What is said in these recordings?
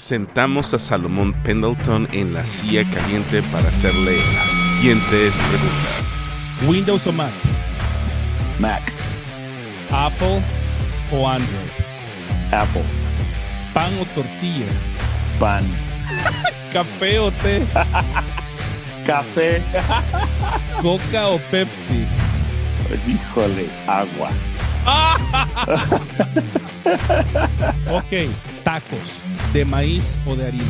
Sentamos a Salomón Pendleton en la silla caliente para hacerle las siguientes preguntas. ¿Windows o Mac? Mac, ¿Apple o Android? Apple, ¿Pan o tortilla? pan, ¿Café o té? café, ¿Coca o Pepsi? híjole, agua, Ok, tacos. ¿De maíz o de harina?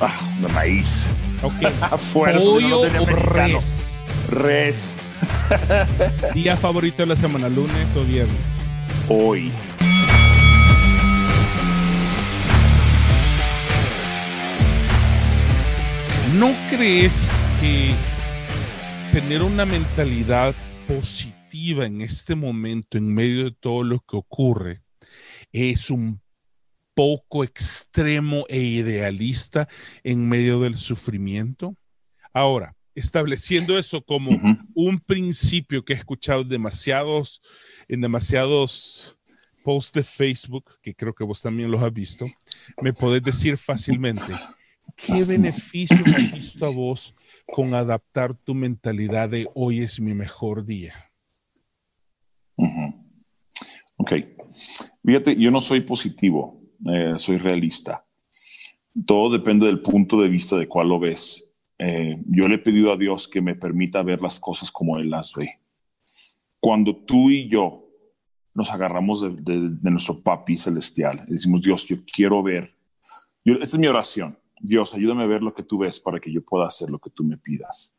ah, de maíz, Ok. afuera, ¿Pollo o res? res? Res, ¿Día favorito de la semana, lunes o viernes? hoy, ¿No crees que tener una mentalidad positiva en este momento, en medio de todo lo que ocurre, es un poco extremo e idealista en medio del sufrimiento? Ahora, estableciendo eso como un principio que he escuchado demasiados, en demasiados posts de Facebook, que creo que vos también los has visto, me podés decir fácilmente, ¿qué beneficio has visto a vos con adaptar tu mentalidad de hoy es mi mejor día? Ujú. Ok. Fíjate, yo no soy positivo, eh, soy realista. Todo depende del punto de vista de cuál lo ves. Eh, yo le he pedido a Dios que me permita ver las cosas como Él las ve. Cuando tú y yo nos agarramos de, nuestro papi celestial, y decimos, Dios, yo quiero ver. Esta es mi oración. Dios, ayúdame a ver lo que tú ves para que yo pueda hacer lo que tú me pidas.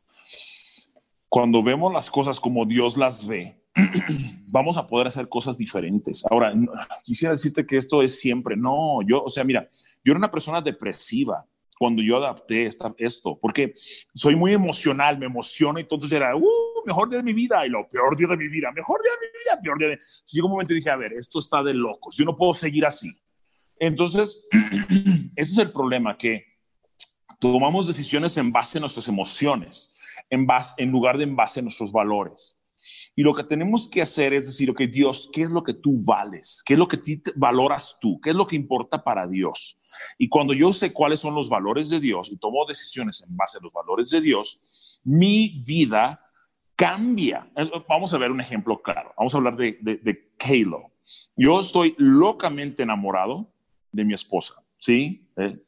Cuando vemos las cosas como Dios las ve, vamos a poder hacer cosas diferentes. Ahora, quisiera decirte que esto es siempre. No, yo, o sea, mira, yo era una persona depresiva cuando yo adapté esta, esto, porque soy muy emocional, me emociono, y entonces era, uh, mejor día de mi vida, y lo peor día de mi vida, mejor día de mi vida, peor día de... Entonces llegó un momento y dije, a ver, esto está de locos, yo no puedo seguir así. Entonces, ese es el problema, que tomamos decisiones en base a nuestras emociones, en, base, en lugar de en base a nuestros valores. Y lo que tenemos que hacer es decir, ok, Dios, ¿qué es lo que tú vales? ¿Qué es lo que te- valoras tú? ¿Qué es lo que importa para Dios? Y cuando yo sé cuáles son los valores de Dios y tomo decisiones en base a los valores de Dios, mi vida cambia. Eh, Vamos a ver un ejemplo claro. Vamos a hablar de, de, de. Yo estoy locamente enamorado de mi esposa, ¿sí? Eh,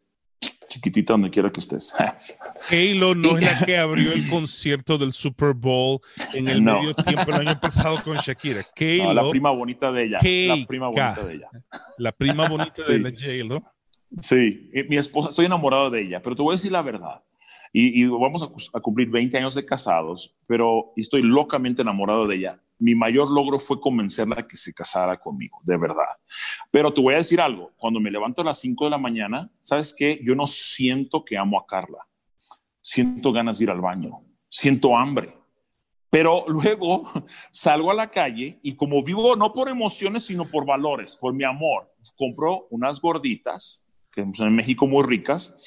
chiquitita donde quiera que estés. Halo no es la que abrió el concierto del Super Bowl en el No. medio tiempo el año pasado con Shakira. No, Halo, la prima bonita de ella. La prima bonita de ella. la prima bonita Sí. de la J-Lo. Sí, mi esposa, estoy enamorado de ella, pero te voy a decir la verdad. Y, y vamos a, a cumplir 20 años de casados, pero estoy locamente enamorado de ella. Mi mayor logro fue convencerla a que se casara conmigo, de verdad. Pero te voy a decir algo, cuando me levanto a las 5 de la mañana, ¿sabes qué? Yo no siento que amo a Carla. Siento ganas de ir al baño, siento hambre. Pero luego salgo a la calle y como vivo no por emociones, sino por valores, por mi amor, compro unas gorditas, que son en México muy ricas,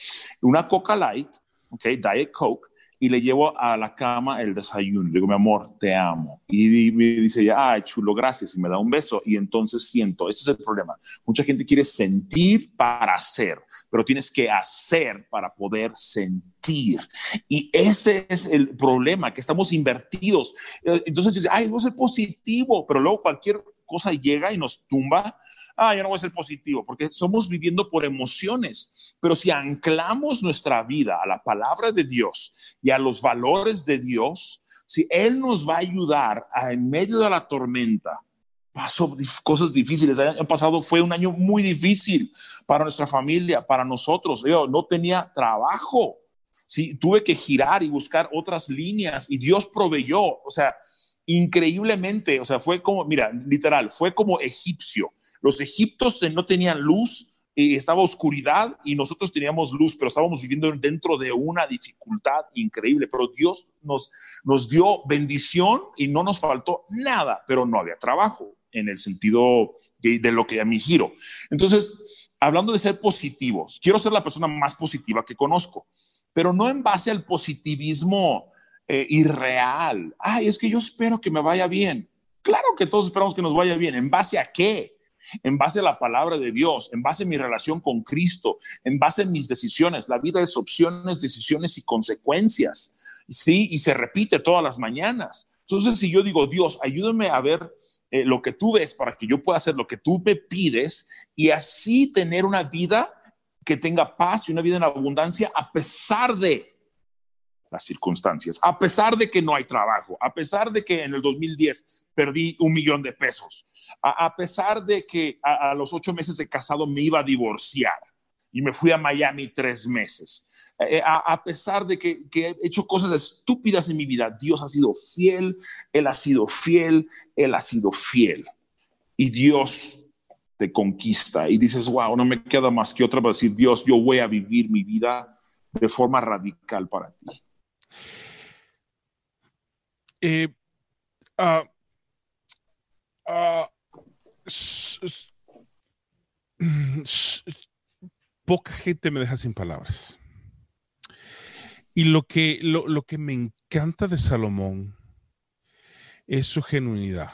una Coca Light, ok, Diet Coke, y le llevo a la cama el desayuno. Le digo, mi amor, te amo. Y me dice ella, ay, chulo, gracias. Y me da un beso. Y entonces siento, ese es el problema. Mucha gente quiere sentir para hacer, pero tienes que hacer para poder sentir. Y ese es el problema, que estamos invertidos. Eh, Entonces ay, a ser positivo, pero luego cualquier cosa llega y nos tumba. Ah, yo no voy a ser positivo, porque somos viviendo por emociones. Pero si anclamos nuestra vida a la palabra de Dios y a los valores de Dios, si Él nos va a ayudar a, en medio de la tormenta, pasó cosas difíciles. El año pasado fue un año muy difícil para nuestra familia, para nosotros. Yo no tenía trabajo. Sí, tuve que girar y buscar otras líneas y Dios proveyó, o sea, increíblemente, o sea, fue como, mira, literal, fue como egipcio. Los egiptos eh, no tenían luz, eh, estaba oscuridad y nosotros teníamos luz, pero estábamos viviendo dentro de una dificultad increíble, pero Dios nos, nos dio bendición y no nos faltó nada, pero no había trabajo en el sentido de, lo que a mi giro. Entonces, hablando de ser positivos, quiero ser la persona más positiva que conozco, pero no en base al positivismo eh, irreal. Ay, es que yo espero que me vaya bien. Claro que todos esperamos que nos vaya bien. ¿En base a qué? En base a la palabra de Dios, en base a mi relación con Cristo, en base a mis decisiones. La vida es opciones, decisiones y consecuencias. Sí, y se repite todas las mañanas. Entonces, si yo digo, Dios, ayúdame a ver eh, lo que tú ves para que yo pueda hacer lo que tú me pides y así tener una vida que tenga paz y una vida en abundancia a pesar de las circunstancias, a pesar de que no hay trabajo, a pesar de que en el 2010 perdí un millón de pesos, a, pesar de que a, los ocho meses de casado me iba a divorciar y me fui a Miami tres meses, eh, a, pesar de que, que, he hecho cosas estúpidas en mi vida, Dios ha sido fiel, Él ha sido fiel, Él ha sido fiel. Y Dios te conquista y dices, wow, no me queda más que otra para decir, Dios, yo voy a vivir mi vida de forma radical para ti. Eh, uh, uh, poca gente me deja sin palabras. Y lo que, lo, lo que me encanta de Salomón es su genuinidad.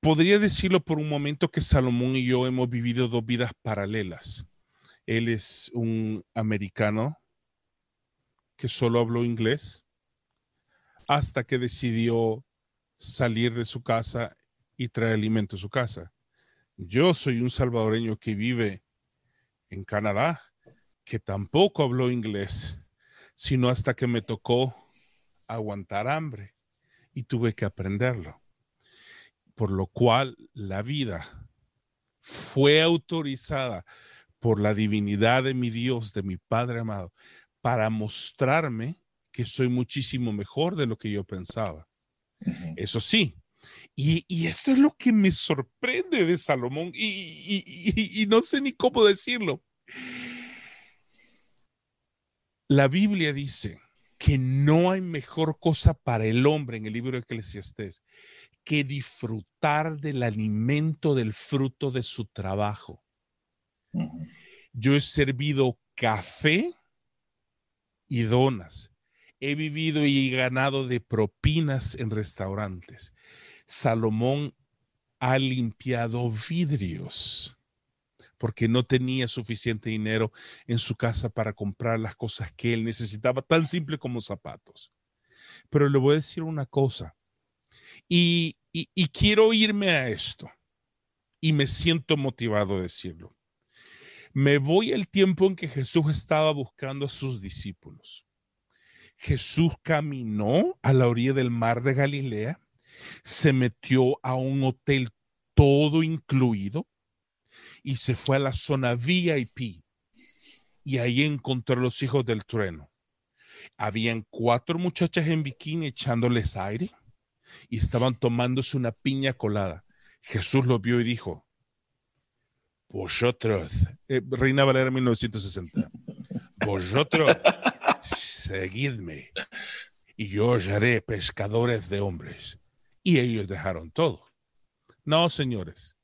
Podría decirlo por un momento que Salomón y yo hemos vivido dos vidas paralelas. Él es un americano que solo habló inglés hasta que decidió salir de su casa y traer alimento a su casa. Yo soy un salvadoreño que vive en Canadá, que tampoco habló inglés, sino hasta que me tocó aguantar hambre y tuve que aprenderlo. Por lo cual la vida fue autorizada por la divinidad de mi Dios, de mi Padre amado, para mostrarme que soy muchísimo mejor de lo que yo pensaba. Eso sí. Y, esto es lo que me sorprende de Salomón y, no sé ni cómo decirlo. La Biblia dice que no hay mejor cosa para el hombre en el libro de Eclesiastés que disfrutar del alimento del fruto de su trabajo. Yo he servido café y donas he vivido y ganado de propinas en restaurantes. Salomón ha limpiado vidrios porque no tenía suficiente dinero en su casa para comprar las cosas que él necesitaba, tan simple como zapatos. Pero le voy a decir una cosa, y, y quiero irme a esto, y me siento motivado a decirlo. Me voy al tiempo en que Jesús estaba buscando a sus discípulos. Jesús caminó a la orilla del mar de Galilea, se metió a un hotel todo incluido y se fue a la zona VIP y ahí encontró a los hijos del trueno. Habían cuatro muchachas en bikini echándoles aire y estaban tomándose una piña colada. Jesús lo vio y dijo, vosotros, eh, Reina Valera 1960, vosotros seguidme, y yo os haré pescadores de hombres. Y ellos dejaron todo. No, señores.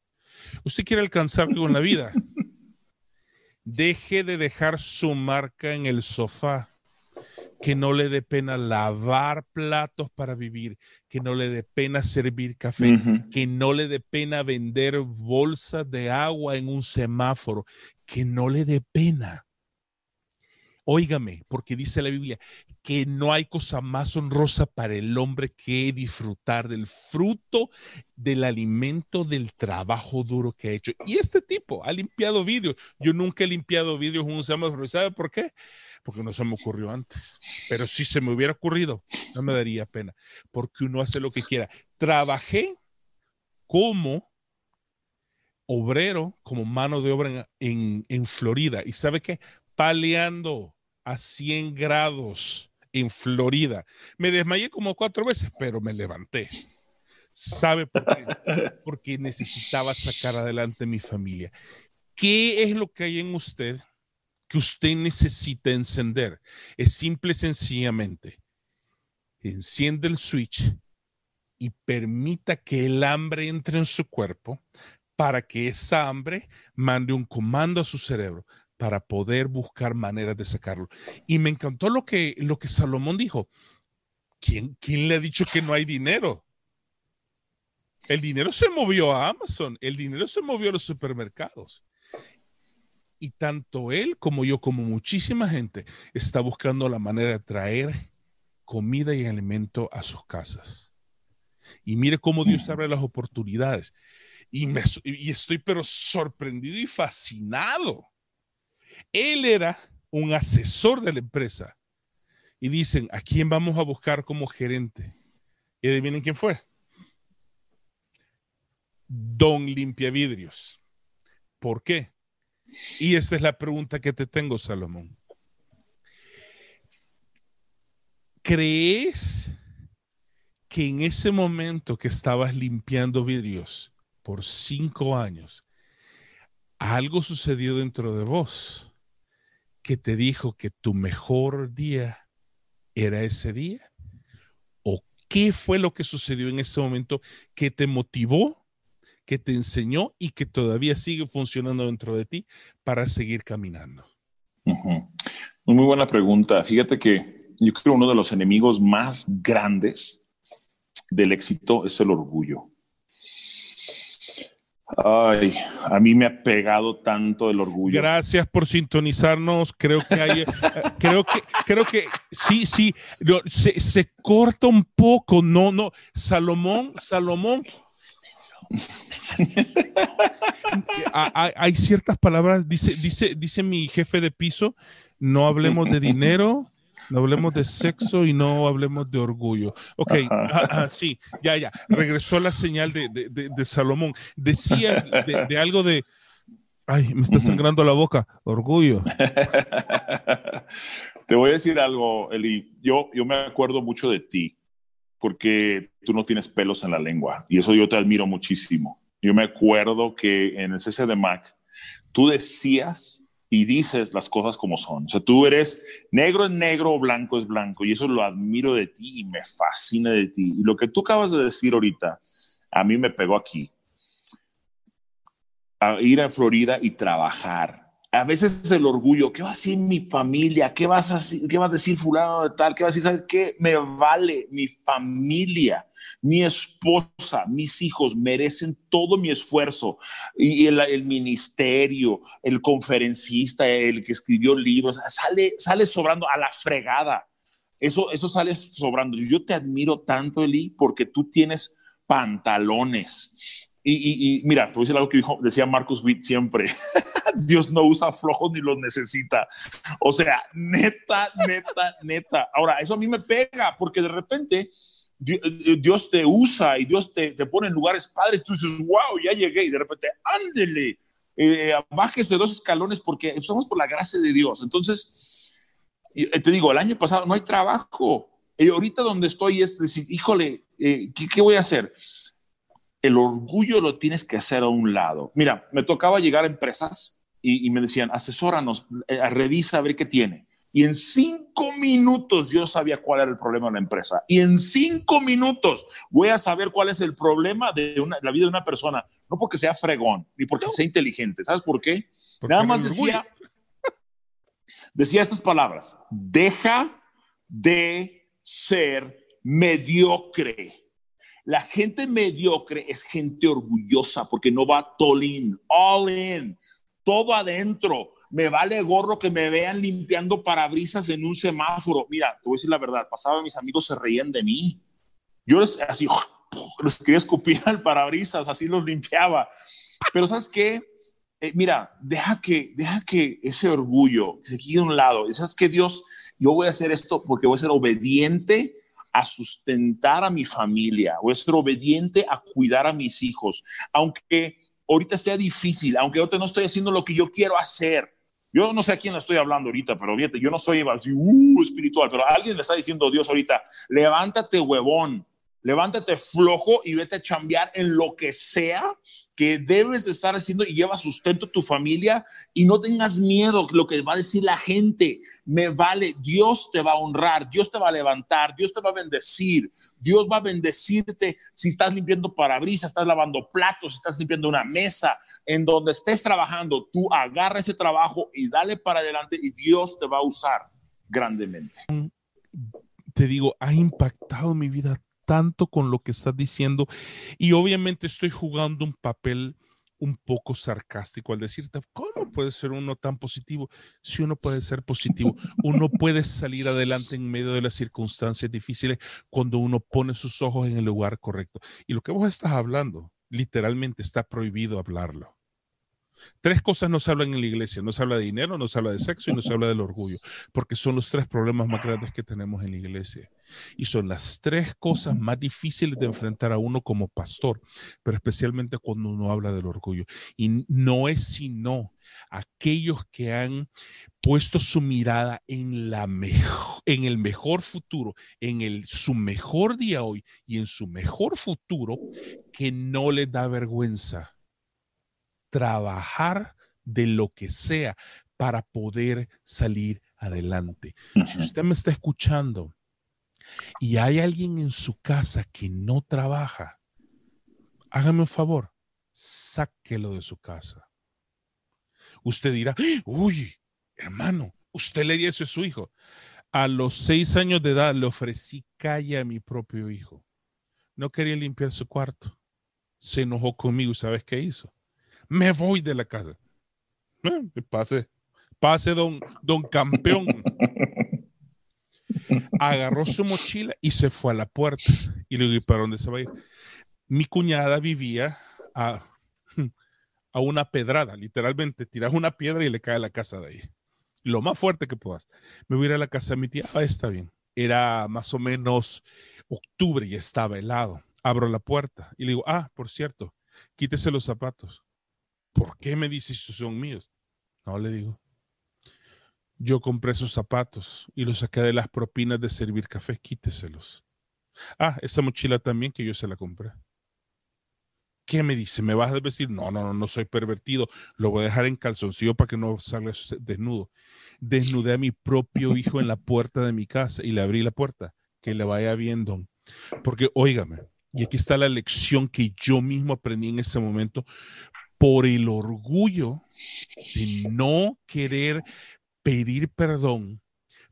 Usted quiere alcanzar algo en la vida. Deje de dejar su marca en el sofá. Que no le dé pena lavar platos para vivir, que no le dé pena servir café, que no le dé pena vender bolsas de agua en un semáforo, que no le dé pena Óigame, porque dice la Biblia que no hay cosa más honrosa para el hombre que disfrutar del fruto del alimento del trabajo duro que ha hecho. Y este tipo ha limpiado vidrios. Yo nunca he limpiado vidrios un semáforo. ¿Sabe por qué? Porque no se me ocurrió antes. Pero si se me hubiera ocurrido, no me daría pena. Porque uno hace lo que quiera. Trabajé como obrero, como mano de obra en, en Florida. ¿Y sabe qué? Paleando a 100 grados en Florida. Me desmayé como cuatro veces, pero me levanté. ¿Sabe por qué? Porque necesitaba sacar adelante mi familia. ¿Qué es lo que hay en usted que usted necesita encender? Es simple y sencillamente, enciende el switch y permita que el hambre entre en su cuerpo para que esa hambre mande un comando a su cerebro para poder buscar maneras de sacarlo. Y me encantó lo que, lo que Salomón dijo. ¿Quién, ¿Quién le ha dicho que no hay dinero? El dinero se movió a Amazon, el dinero se movió a los supermercados. Y tanto él como yo, como muchísima gente, está buscando la manera de traer comida y alimento a sus casas. Y mire cómo Dios abre las oportunidades. Y, me, y estoy pero sorprendido y fascinado. Él era un asesor de la empresa. Y dicen, ¿a quién vamos a buscar como gerente? Y adivinen quién fue. Don Limpiavidrios. ¿Por qué? Y esa es la pregunta que te tengo, Salomón. ¿Crees que en ese momento que estabas limpiando vidrios por cinco años, algo sucedió dentro de vos que te dijo que tu mejor día era ese día? ¿O qué fue lo que sucedió en ese momento que te motivó que te enseñó y que todavía sigue funcionando dentro de ti para seguir caminando? Muy buena pregunta. Fíjate que yo creo uno de los enemigos más grandes del éxito es el orgullo. Ay, a mí me ha pegado tanto el orgullo. Gracias por sintonizarnos. Creo que hay, eh, creo que, creo que sí, sí, se, se corta un poco. No, no, Salomón, Salomón, hay, ciertas palabras, dice, dice, dice mi jefe de piso, no hablemos de dinero, no hablemos de sexo y no hablemos de orgullo. Ok, sí, ya, ya, regresó la señal de, Salomón. Decía de, algo de, ay, me está sangrando la boca, orgullo. Te voy a decir algo, Eli, yo, yo me acuerdo mucho de ti porque tú no tienes pelos en la lengua y eso yo te admiro muchísimo. Yo me acuerdo que en el CC de Mac tú decías y dices las cosas como son. O sea, tú eres negro es negro, blanco es blanco y eso lo admiro de ti y me fascina de ti. Y lo que tú acabas de decir ahorita, a mí me pegó aquí. A ir a Florida y trabajar a veces el orgullo, ¿qué va a decir mi familia? ¿Qué, vas a, ¿Qué va a decir fulano de tal? ¿Qué va a decir? ¿Sabes qué? Me vale mi familia, mi esposa, mis hijos merecen todo mi esfuerzo. Y el, ministerio, el conferencista, el que escribió libros, sale, sale sobrando a la fregada. Eso, eso sale sobrando. Yo te admiro tanto, Eli, porque tú tienes pantalones. Y, mira, te voy a algo que dijo, decía Marcus Witt siempre. Dios no usa flojos ni los necesita. O sea, neta, neta, neta. Ahora, eso a mí me pega porque de repente Dios te usa y Dios te, te pone en lugares padres. Tú dices, wow, ya llegué. Y de repente, ándele, eh, bájese dos escalones porque estamos por la gracia de Dios. Entonces, eh, te digo, el año pasado no hay trabajo. Y ahorita donde estoy es decir, híjole, ¿qué, ¿qué voy a hacer? el orgullo lo tienes que hacer a un lado. Mira, me tocaba llegar a empresas y, me decían, asesóranos, eh, revisa a ver qué tiene. Y en cinco minutos yo sabía cuál era el problema de la empresa. Y en cinco minutos voy a saber cuál es el problema de la vida de una persona. No porque sea fregón, ni porque sea inteligente. ¿Sabes por qué? Nada más decía, decía estas palabras. Deja de ser mediocre. La gente mediocre es gente orgullosa porque no va all in, all in todo adentro. Me vale gorro que me vean limpiando parabrisas en un semáforo. Mira, te voy a decir la verdad, pasaba mis amigos se reían de mí. Yo les, así, les quería escupir al parabrisas, así los limpiaba. Pero ¿sabes qué? Eh, mira, deja que, deja que ese orgullo se quede a un lado. ¿Sabes qué, Dios? Yo voy a hacer esto porque voy a ser obediente a sustentar a mi familia, voy a ser obediente a cuidar a mis hijos, aunque ahorita sea difícil, aunque ahorita no estoy haciendo lo que yo quiero hacer. Yo no sé a quién le estoy hablando ahorita, pero fíjate, yo no soy uh, espiritual, pero alguien le está diciendo Dios ahorita, levántate huevón, levántate flojo y vete a chambear en lo que sea que debes de estar haciendo y lleva sustento a tu familia y no tengas miedo lo que va a decir la gente me vale, Dios te va a honrar, Dios te va a levantar, Dios te va a bendecir, Dios va a bendecirte si estás limpiando parabrisas, estás lavando platos, estás limpiando una mesa, en donde estés trabajando, tú agarra ese trabajo y dale para adelante y Dios te va a usar grandemente. Te digo, ha impactado mi vida tanto con lo que estás diciendo y obviamente estoy jugando un papel un poco sarcástico al decirte, ¿cómo puede ser uno tan positivo? Si uno puede ser positivo, uno puede salir adelante en medio de las circunstancias difíciles cuando uno pone sus ojos en el lugar correcto. Y lo que vos estás hablando, literalmente está prohibido hablarlo. Tres cosas no se hablan en la iglesia. No se habla de dinero, no se habla de sexo y no se habla del orgullo, porque son los tres problemas más grandes que tenemos en la iglesia. Y son las tres cosas más difíciles de enfrentar a uno como pastor, pero especialmente cuando uno habla del orgullo. Y no es sino aquellos que han puesto su mirada en, la en el mejor futuro, en el, su mejor día hoy y en su mejor futuro, que no les da vergüenza trabajar de lo que sea para poder salir adelante. Si usted me está escuchando y hay alguien en su casa que no trabaja, hágame un favor, sáquelo de su casa. Usted dirá, uy, hermano, usted le dio eso a su hijo. A los seis años de edad le ofrecí calle a mi propio hijo. No quería limpiar su cuarto. Se enojó conmigo. ¿Sabes qué hizo? Me voy de la casa. Eh, pase, pase, don, don campeón. Agarró su mochila y se fue a la puerta. Y le digo, ¿para dónde se va a ir? Mi cuñada vivía a, a una pedrada, literalmente. Tiras una piedra y le cae a la casa de ahí. Lo más fuerte que puedas. Me voy a ir a la casa de mi tía. Ah, está bien. Era más o menos octubre y estaba helado. Abro la puerta y le digo, ah, por cierto, quítese los zapatos. ¿Por qué me dices si son míos? No le digo. Yo compré esos zapatos y los saqué de las propinas de servir café. Quíteselos. Ah, esa mochila también que yo se la compré. ¿Qué me dice? ¿Me vas a decir? No, no, no, no soy pervertido. Lo voy a dejar en calzoncillo para que no salga desnudo. Desnudé a mi propio hijo en la puerta de mi casa y le abrí la puerta. Que le vaya viendo. Porque, óigame, y aquí está la lección que yo mismo aprendí en ese momento por el orgullo de no querer pedir perdón,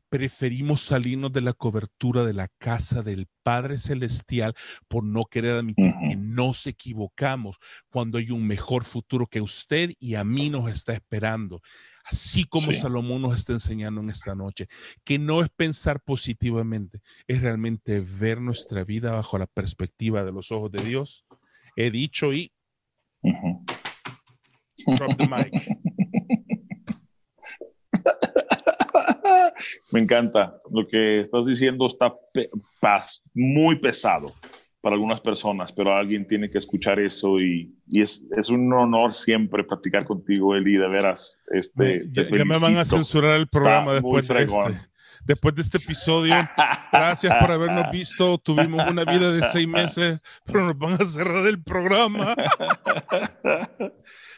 preferimos salirnos de la cobertura de la casa del Padre Celestial por no querer admitir que nos equivocamos cuando hay un mejor futuro que usted y a mí nos está esperando. Así como Salomón nos está enseñando en esta noche, que no es pensar positivamente, es realmente ver nuestra vida bajo la perspectiva de los ojos de Dios. He dicho y... Me encanta. Lo que estás diciendo está muy pesado para algunas personas, pero alguien tiene que escuchar eso y, es, un honor siempre practicar contigo, Eli, de veras. Este, ya, me van a censurar el programa después de este después de este episodio. Gracias por habernos visto. Tuvimos una vida de seis meses, pero nos van a cerrar el programa.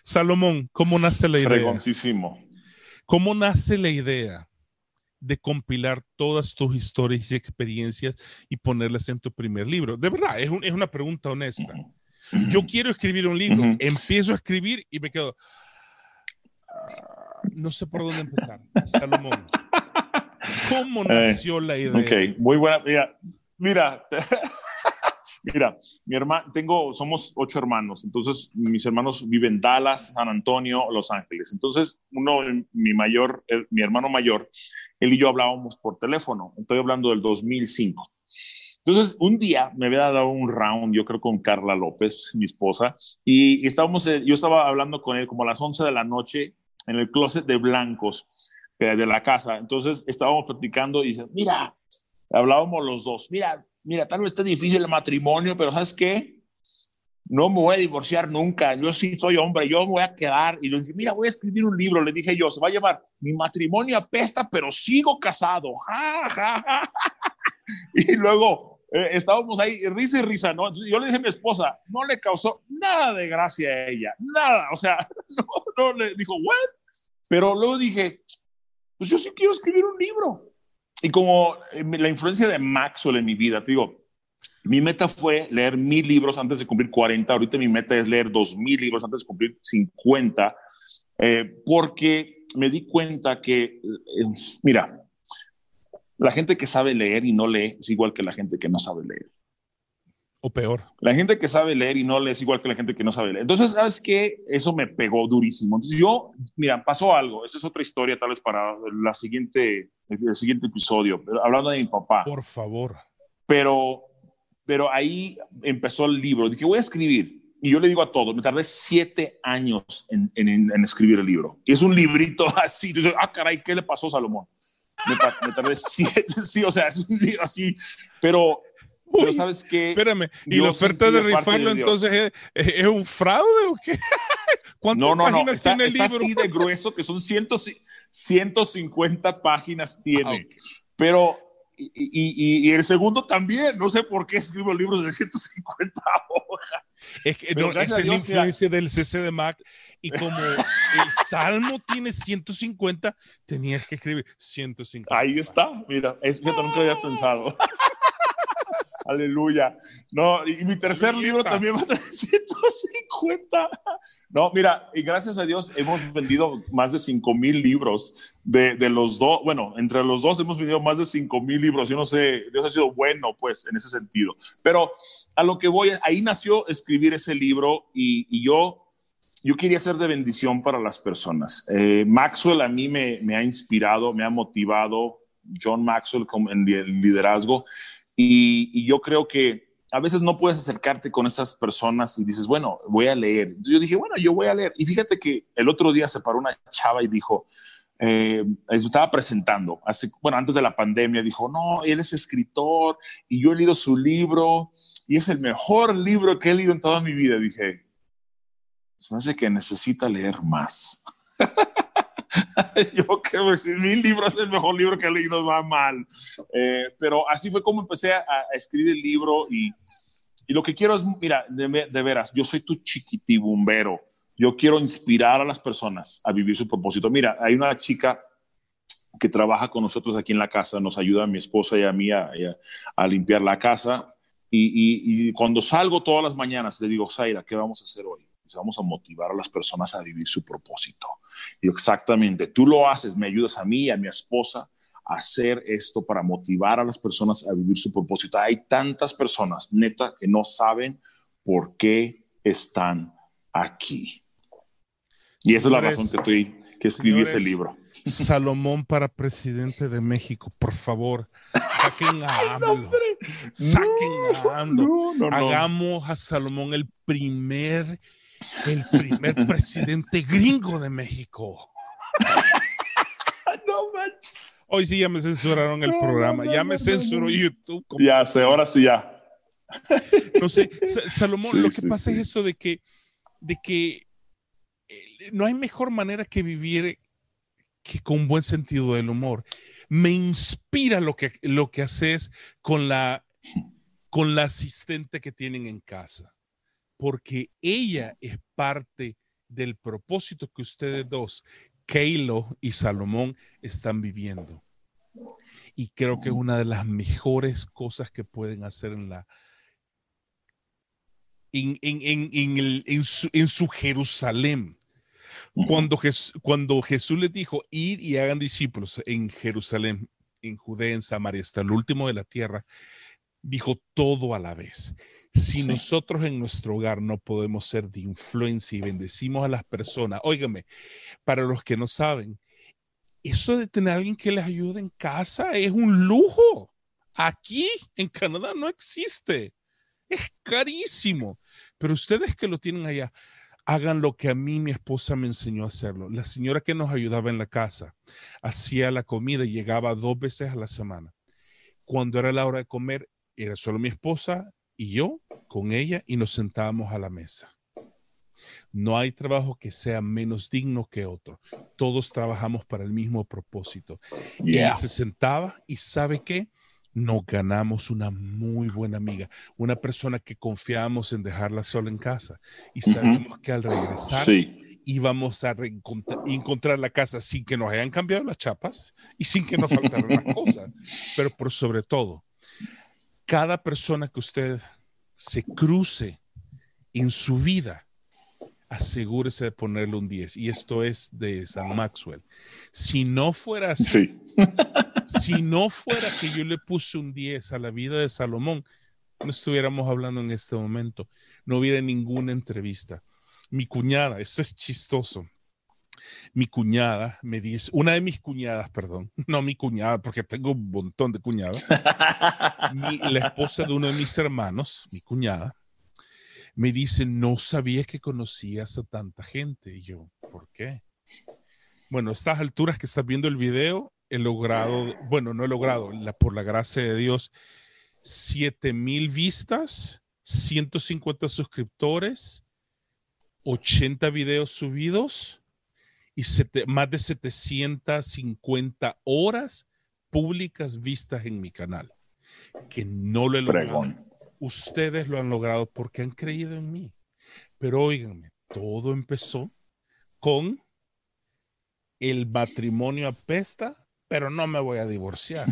Salomón, ¿cómo nace la idea? ¿Cómo nace la idea de compilar todas tus historias y experiencias y ponerlas en tu primer libro? De verdad, es, una pregunta honesta. Yo quiero escribir un libro, empiezo a escribir y me quedo, ah, no sé por dónde empezar. Salomón. ¿Cómo eh, nació la idea? Ok, muy buena. Mira, mira, mira, mi hermano, tengo, somos ocho hermanos, entonces mis hermanos viven en Dallas, San Antonio, Los Ángeles. Entonces, uno, mi mayor, mi hermano mayor, él y yo hablábamos por teléfono. Estoy hablando del 2005. Entonces, un día me había dado un round, yo creo con Carla López, mi esposa, y estábamos, eh, yo estaba hablando con él como a las 11 de la noche en el closet de blancos de la casa. Entonces estábamos platicando y dice, mira, hablábamos los dos, mira, mira, tal vez esté difícil el matrimonio, pero ¿sabes qué? No me voy a divorciar nunca, yo sí soy hombre, yo me voy a quedar. Y le dije, mira, voy a escribir un libro, le dije yo, se va a llamar Mi matrimonio apesta, pero sigo casado. y luego eh, estábamos ahí, risa y risa, ¿no? Entonces yo le dije a mi esposa, no le causó nada de gracia a ella, nada, o sea, no, no le dijo, ¿what? Pero luego dije, pues yo sí quiero escribir un libro. Y como eh, la influencia de Maxwell en mi vida, te digo, mi meta fue leer mil libros antes de cumplir 40. Ahorita mi meta es leer dos mil libros antes de cumplir 50, eh, porque me di cuenta que, eh, mira, la gente que sabe leer y no lee es igual que la gente que no sabe leer. O peor. La gente que sabe leer y no lee es igual que la gente que no sabe leer. Entonces, ¿sabes qué? Eso me pegó durísimo. Entonces, yo, mira, pasó algo. Esa es otra historia, tal vez para la siguiente, el siguiente episodio, pero hablando de mi papá. Por favor. Pero, pero ahí empezó el libro. Dije, voy a escribir. Y yo le digo a todos, me tardé siete años en, en, en escribir el libro. Y es un librito así. Dices, ah, caray, ¿qué le pasó a Salomón? Me, me tardé siete, sí, o sea, es un libro así. Pero pero sabes qué? Espérame, ¿y la oferta de rifarlo entonces es, un fraude o qué? ¿Cuántas no, no, páginas no. Está, tiene el está libro? así de grueso que son 150 páginas tiene. Ah, Pero, y, y, y, el segundo también, no sé por qué escribo libros de 150 hojas. Es que no, esa es la influencia del CC de Mac. Y como el Salmo tiene 150, tenías que escribir 150. Ahí está, mira, es, yo nunca había pensado. Aleluya. No, y mi tercer libro también va a tener 150. No, mira, y gracias a Dios hemos vendido más de 5 mil libros de, de los dos. Bueno, entre los dos hemos vendido más de 5 mil libros. Yo no sé, Dios ha sido bueno, pues, en ese sentido. Pero a lo que voy, ahí nació escribir ese libro y, y yo yo quería ser de bendición para las personas. Eh, Maxwell a mí me, me, ha inspirado, me ha motivado, John Maxwell en liderazgo, y, yo creo que a veces no puedes acercarte con esas personas y dices, bueno, voy a leer. yo dije, bueno, yo voy a leer. Y fíjate que el otro día se paró una chava y dijo, eh, estaba presentando, hace, bueno, antes de la pandemia, dijo, no, él es escritor y yo he leído su libro y es el mejor libro que he leído en toda mi vida. dije, se me hace que necesita leer más. yo que mil libros es el mejor libro que he leído, va mal. Eh, pero así fue como empecé a, escribir el libro y, y, lo que quiero es, mira, de, de, veras, yo soy tu chiquitibumbero. Yo quiero inspirar a las personas a vivir su propósito. Mira, hay una chica que trabaja con nosotros aquí en la casa, nos ayuda a mi esposa y a mí a, a, limpiar la casa. Y, y, y, cuando salgo todas las mañanas, le digo, Zaira, ¿qué vamos a hacer hoy? Vamos a motivar a las personas a vivir su propósito. Y exactamente, tú lo haces, me ayudas a mí y a mi esposa a hacer esto para motivar a las personas a vivir su propósito. Hay tantas personas, neta, que no saben por qué están aquí. Y esa es la razón que estoy que escribí ese libro. Salomón para presidente de México, por favor, saquen a AMLO. Saquen a AMLO. Hagamos a Salomón el primer el primer presidente gringo de México. no manches. Hoy sí ya me censuraron el programa, ya me censuró YouTube. Ya sé, ahora sí ya. No sé, Salomón, lo que pasa es esto de que, de que eh, no hay mejor manera que vivir que con buen sentido del humor. Me inspira lo que, lo que haces con la, con la asistente que tienen en casa porque ella es parte del propósito que ustedes dos, Keilo y Salomón, están viviendo. Y creo que es una de las mejores cosas que pueden hacer en la en, en, su, Jerusalén. Cuando, cuando Jesús les dijo, ir y hagan discípulos en Jerusalén, en Judea, en Samaria, hasta el último de la tierra, dijo todo a la vez. Si nosotros en nuestro hogar no podemos ser de influencia y bendecimos a las personas, óigame, para los que no saben, eso de tener a alguien que les ayude en casa es un lujo. Aquí en Canadá no existe. Es carísimo. Pero ustedes que lo tienen allá, hagan lo que a mí mi esposa me enseñó a hacerlo. La señora que nos ayudaba en la casa hacía la comida y llegaba dos veces a la semana. Cuando era la hora de comer, era solo mi esposa y yo con ella y nos sentábamos a la mesa. No hay trabajo que sea menos digno que otro. Todos trabajamos para el mismo propósito. Y Ella se sentaba y sabe qué? Nos ganamos una muy buena amiga, una persona que confiamos en dejarla sola en casa y sabemos que al regresar íbamos a encontrar la casa sin que nos hayan cambiado las chapas y sin que nos faltaran las cosas. Pero por sobre todo, cada persona que usted se cruce en su vida, asegúrese de ponerle un 10. Y esto es de San Maxwell. Si no fuera así, si no fuera que yo le puse un 10 a la vida de Salomón, no estuviéramos hablando en este momento, no hubiera ninguna entrevista. Mi cuñada, esto es chistoso. Mi cuñada me dice, una de mis cuñadas, perdón, no mi cuñada, porque tengo un montón de cuñadas, la esposa de uno de mis hermanos, mi cuñada, me dice, no sabía que conocías a tanta gente. Y yo, ¿por qué? Bueno, a estas alturas que estás viendo el video, he logrado, bueno, no he logrado, la, por la gracia de Dios, 7 mil vistas, 150 suscriptores, 80 videos subidos y más de 750 horas públicas vistas en mi canal. Que no lo he logrado. Ustedes lo han logrado porque han creído en mí. Pero óiganme, todo empezó con el matrimonio apesta, pero no me voy a divorciar.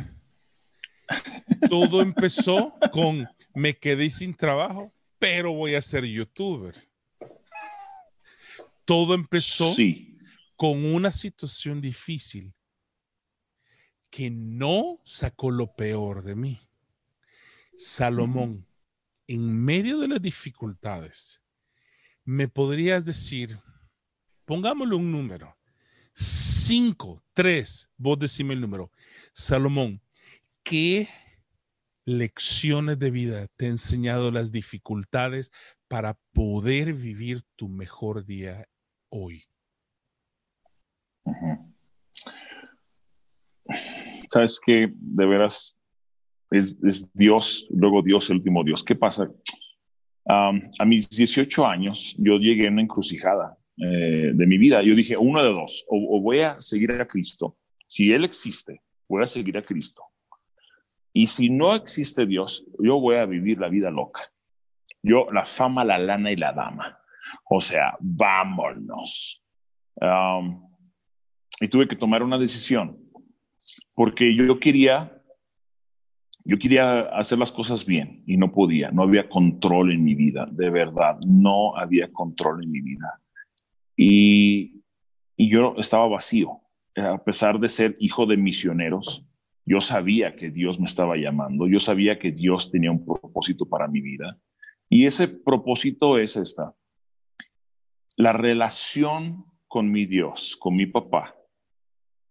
Todo empezó con me quedé sin trabajo, pero voy a ser youtuber. Todo empezó con una situación difícil que no sacó lo peor de mí. Salomón, en medio de las dificultades, me podrías decir, pongámosle un número, cinco, tres, vos decime el número. Salomón, ¿qué lecciones de vida te ha enseñado las dificultades para poder vivir tu mejor día hoy? Sabes que de veras es, Dios, luego Dios, el último Dios. ¿Qué pasa? a mis 18 años yo llegué a una encrucijada eh, de mi vida. Yo dije, uno de dos, o voy a seguir a Cristo. Si Él existe, voy a seguir a Cristo y si no existe Dios, yo voy a vivir la vida loca. Yo, la fama, la lana y la dama. O sea, vámonos. Y tuve que tomar una decisión porque yo quería, yo quería hacer las cosas bien y no podía, no había control en mi vida, de verdad, no había control en mi vida. Y, y yo estaba vacío, a pesar de ser hijo de misioneros, yo sabía que Dios me estaba llamando, yo sabía que Dios tenía un propósito para mi vida. Y ese propósito es esta. La relación con mi Dios, con mi papá,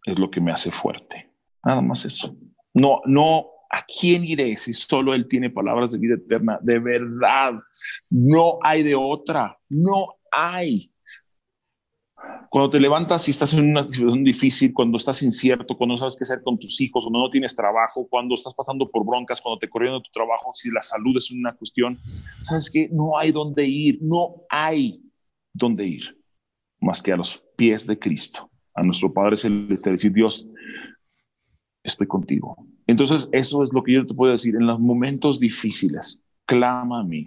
es lo que me hace fuerte. Nada más eso. No, no, ¿a quién iré si solo Él tiene palabras de vida eterna? De verdad, no hay de otra, no hay. Cuando te levantas y estás en una situación difícil, cuando estás incierto, cuando no sabes qué hacer con tus hijos, cuando no tienes trabajo, cuando estás pasando por broncas, cuando te corrieron de tu trabajo, si la salud es una cuestión, sabes que no hay dónde ir, no hay dónde ir más que a los pies de Cristo, a nuestro Padre Celestial, decir, Dios, estoy contigo. Entonces, eso es lo que yo te puedo decir, en los momentos difíciles, clama a mí,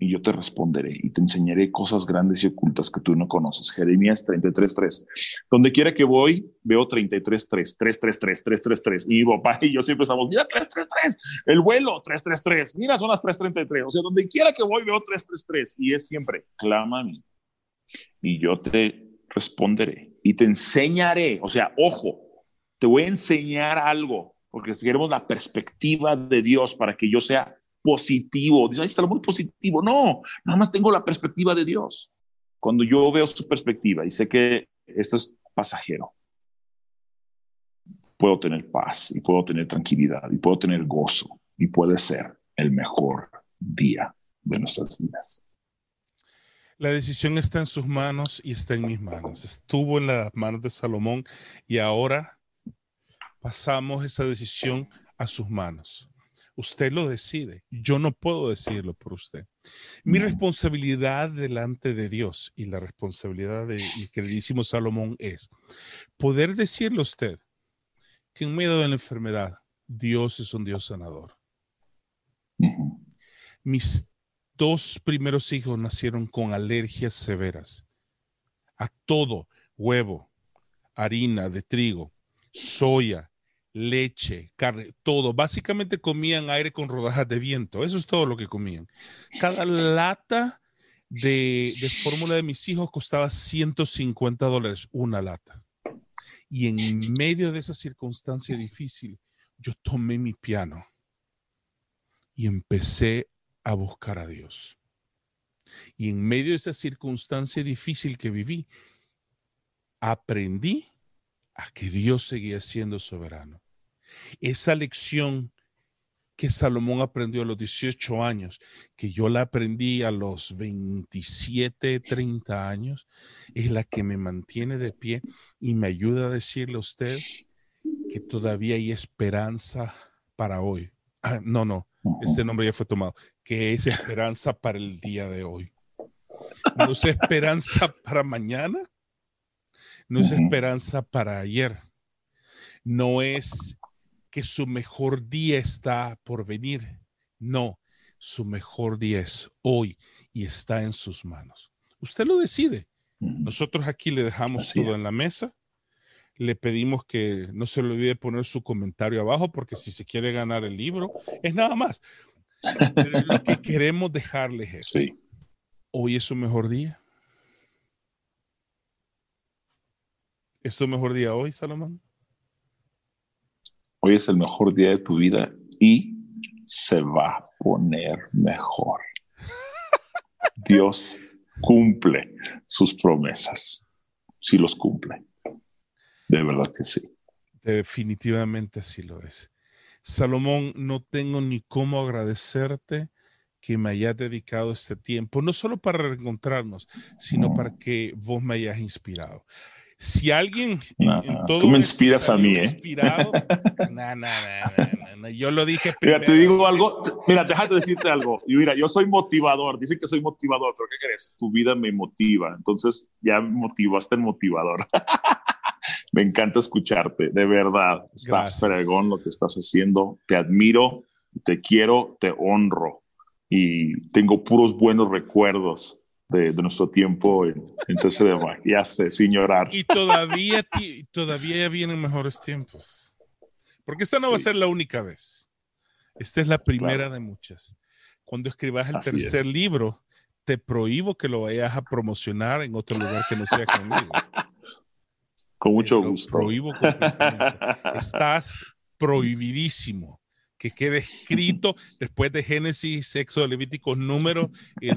y yo te responderé y te enseñaré cosas grandes y ocultas que tú no conoces. Jeremías 33.3. Donde quiera que voy, veo 33.3, 333, 333. Y papá y yo siempre estamos, mira 333, el vuelo 333, mira son las 333. O sea, donde quiera que voy, veo 333. Y es siempre, clama a mí y yo te responderé y te enseñaré. O sea, ojo, te voy a enseñar algo porque queremos la perspectiva de Dios para que yo sea positivo. Dice, ahí está muy positivo. No, nada más tengo la perspectiva de Dios. Cuando yo veo su perspectiva y sé que esto es pasajero, puedo tener paz y puedo tener tranquilidad y puedo tener gozo y puede ser el mejor día de nuestras vidas. La decisión está en sus manos y está en mis manos. Estuvo en las manos de Salomón y ahora pasamos esa decisión a sus manos. Usted lo decide. Yo no puedo decirlo por usted. Mi responsabilidad delante de Dios y la responsabilidad de mi queridísimo Salomón es poder decirle a usted que en medio de la enfermedad, Dios es un Dios sanador. Mis dos primeros hijos nacieron con alergias severas a todo, huevo, harina de trigo, soya, leche, carne, todo. Básicamente comían aire con rodajas de viento. Eso es todo lo que comían. Cada lata de, fórmula de mis hijos costaba 150 dólares una lata. Y en medio de esa circunstancia difícil, yo tomé mi piano y empecé a buscar a Dios. Y en medio de esa circunstancia difícil que viví, aprendí a que Dios seguía siendo soberano. Esa lección que Salomón aprendió a los 18 años, que yo la aprendí a los 27, 30 años, es la que me mantiene de pie y me ayuda a decirle a usted que todavía hay esperanza para hoy. Ah, no, no, ese nombre ya fue tomado, que es esperanza para el día de hoy. No es esperanza para mañana, no es esperanza para ayer, no es que su mejor día está por venir. No, su mejor día es hoy y está en sus manos. Usted lo decide. Nosotros aquí le dejamos todo en la mesa. Le pedimos que no se le olvide poner su comentario abajo porque si se quiere ganar el libro, es nada más. lo que queremos dejarles es, hoy es su mejor día. ¿Es su mejor día hoy, Salomón? Hoy es el mejor día de tu vida y se va a poner mejor. Dios cumple sus promesas, si los cumple. De verdad que sí. Definitivamente así lo es. Salomón, no tengo ni cómo agradecerte que me hayas dedicado este tiempo, no solo para reencontrarnos, sino para que vos me hayas inspirado si alguien tú me inspiras a mí, ¿eh? Inspirado, yo lo dije primero. Mira, te digo algo, mira, déjate decirte algo. Y mira, yo soy motivador, dicen que soy motivador, pero ¿qué crees? Tu vida me motiva, entonces ya me motivaste el motivador. me encanta escucharte, de verdad. Estás fregón lo que estás haciendo, te admiro, te quiero, te honro y tengo puros buenos recuerdos de, nuestro tiempo en, en CCD. Ya sé, sin llorar. Y todavía, todavía vienen mejores tiempos. Porque esta no va a ser la única vez. Esta es la primera de muchas. Cuando escribas el tercer libro, te prohíbo que lo vayas a promocionar en otro lugar que no sea conmigo. Con mucho gusto. Prohíbo Estás prohibidísimo que quede escrito después de Génesis, sexo Levítico, número y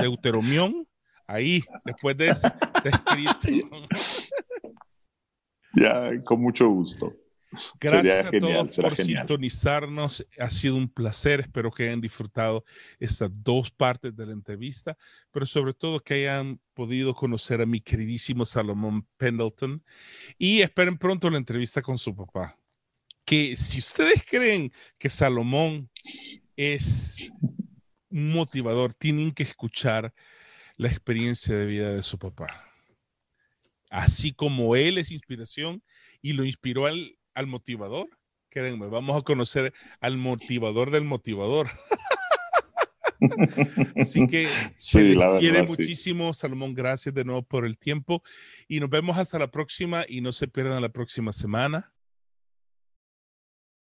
Deuteromión. Ahí, después de eso, escrito. Ya, con mucho gusto. Gracias a todos por sintonizarnos. Ha sido un placer. Espero que hayan disfrutado estas dos partes de la entrevista, pero sobre todo que hayan podido conocer a mi queridísimo Salomón Pendleton y esperen pronto la entrevista con su papá que si ustedes creen que Salomón es un motivador, tienen que escuchar la experiencia de vida de su papá. Así como él es inspiración y lo inspiró al, motivador, créanme, vamos a conocer al motivador del motivador. Así que sí, la quiere muchísimo, Salomón. Gracias de nuevo por el tiempo y nos vemos hasta la próxima y no se pierdan la próxima semana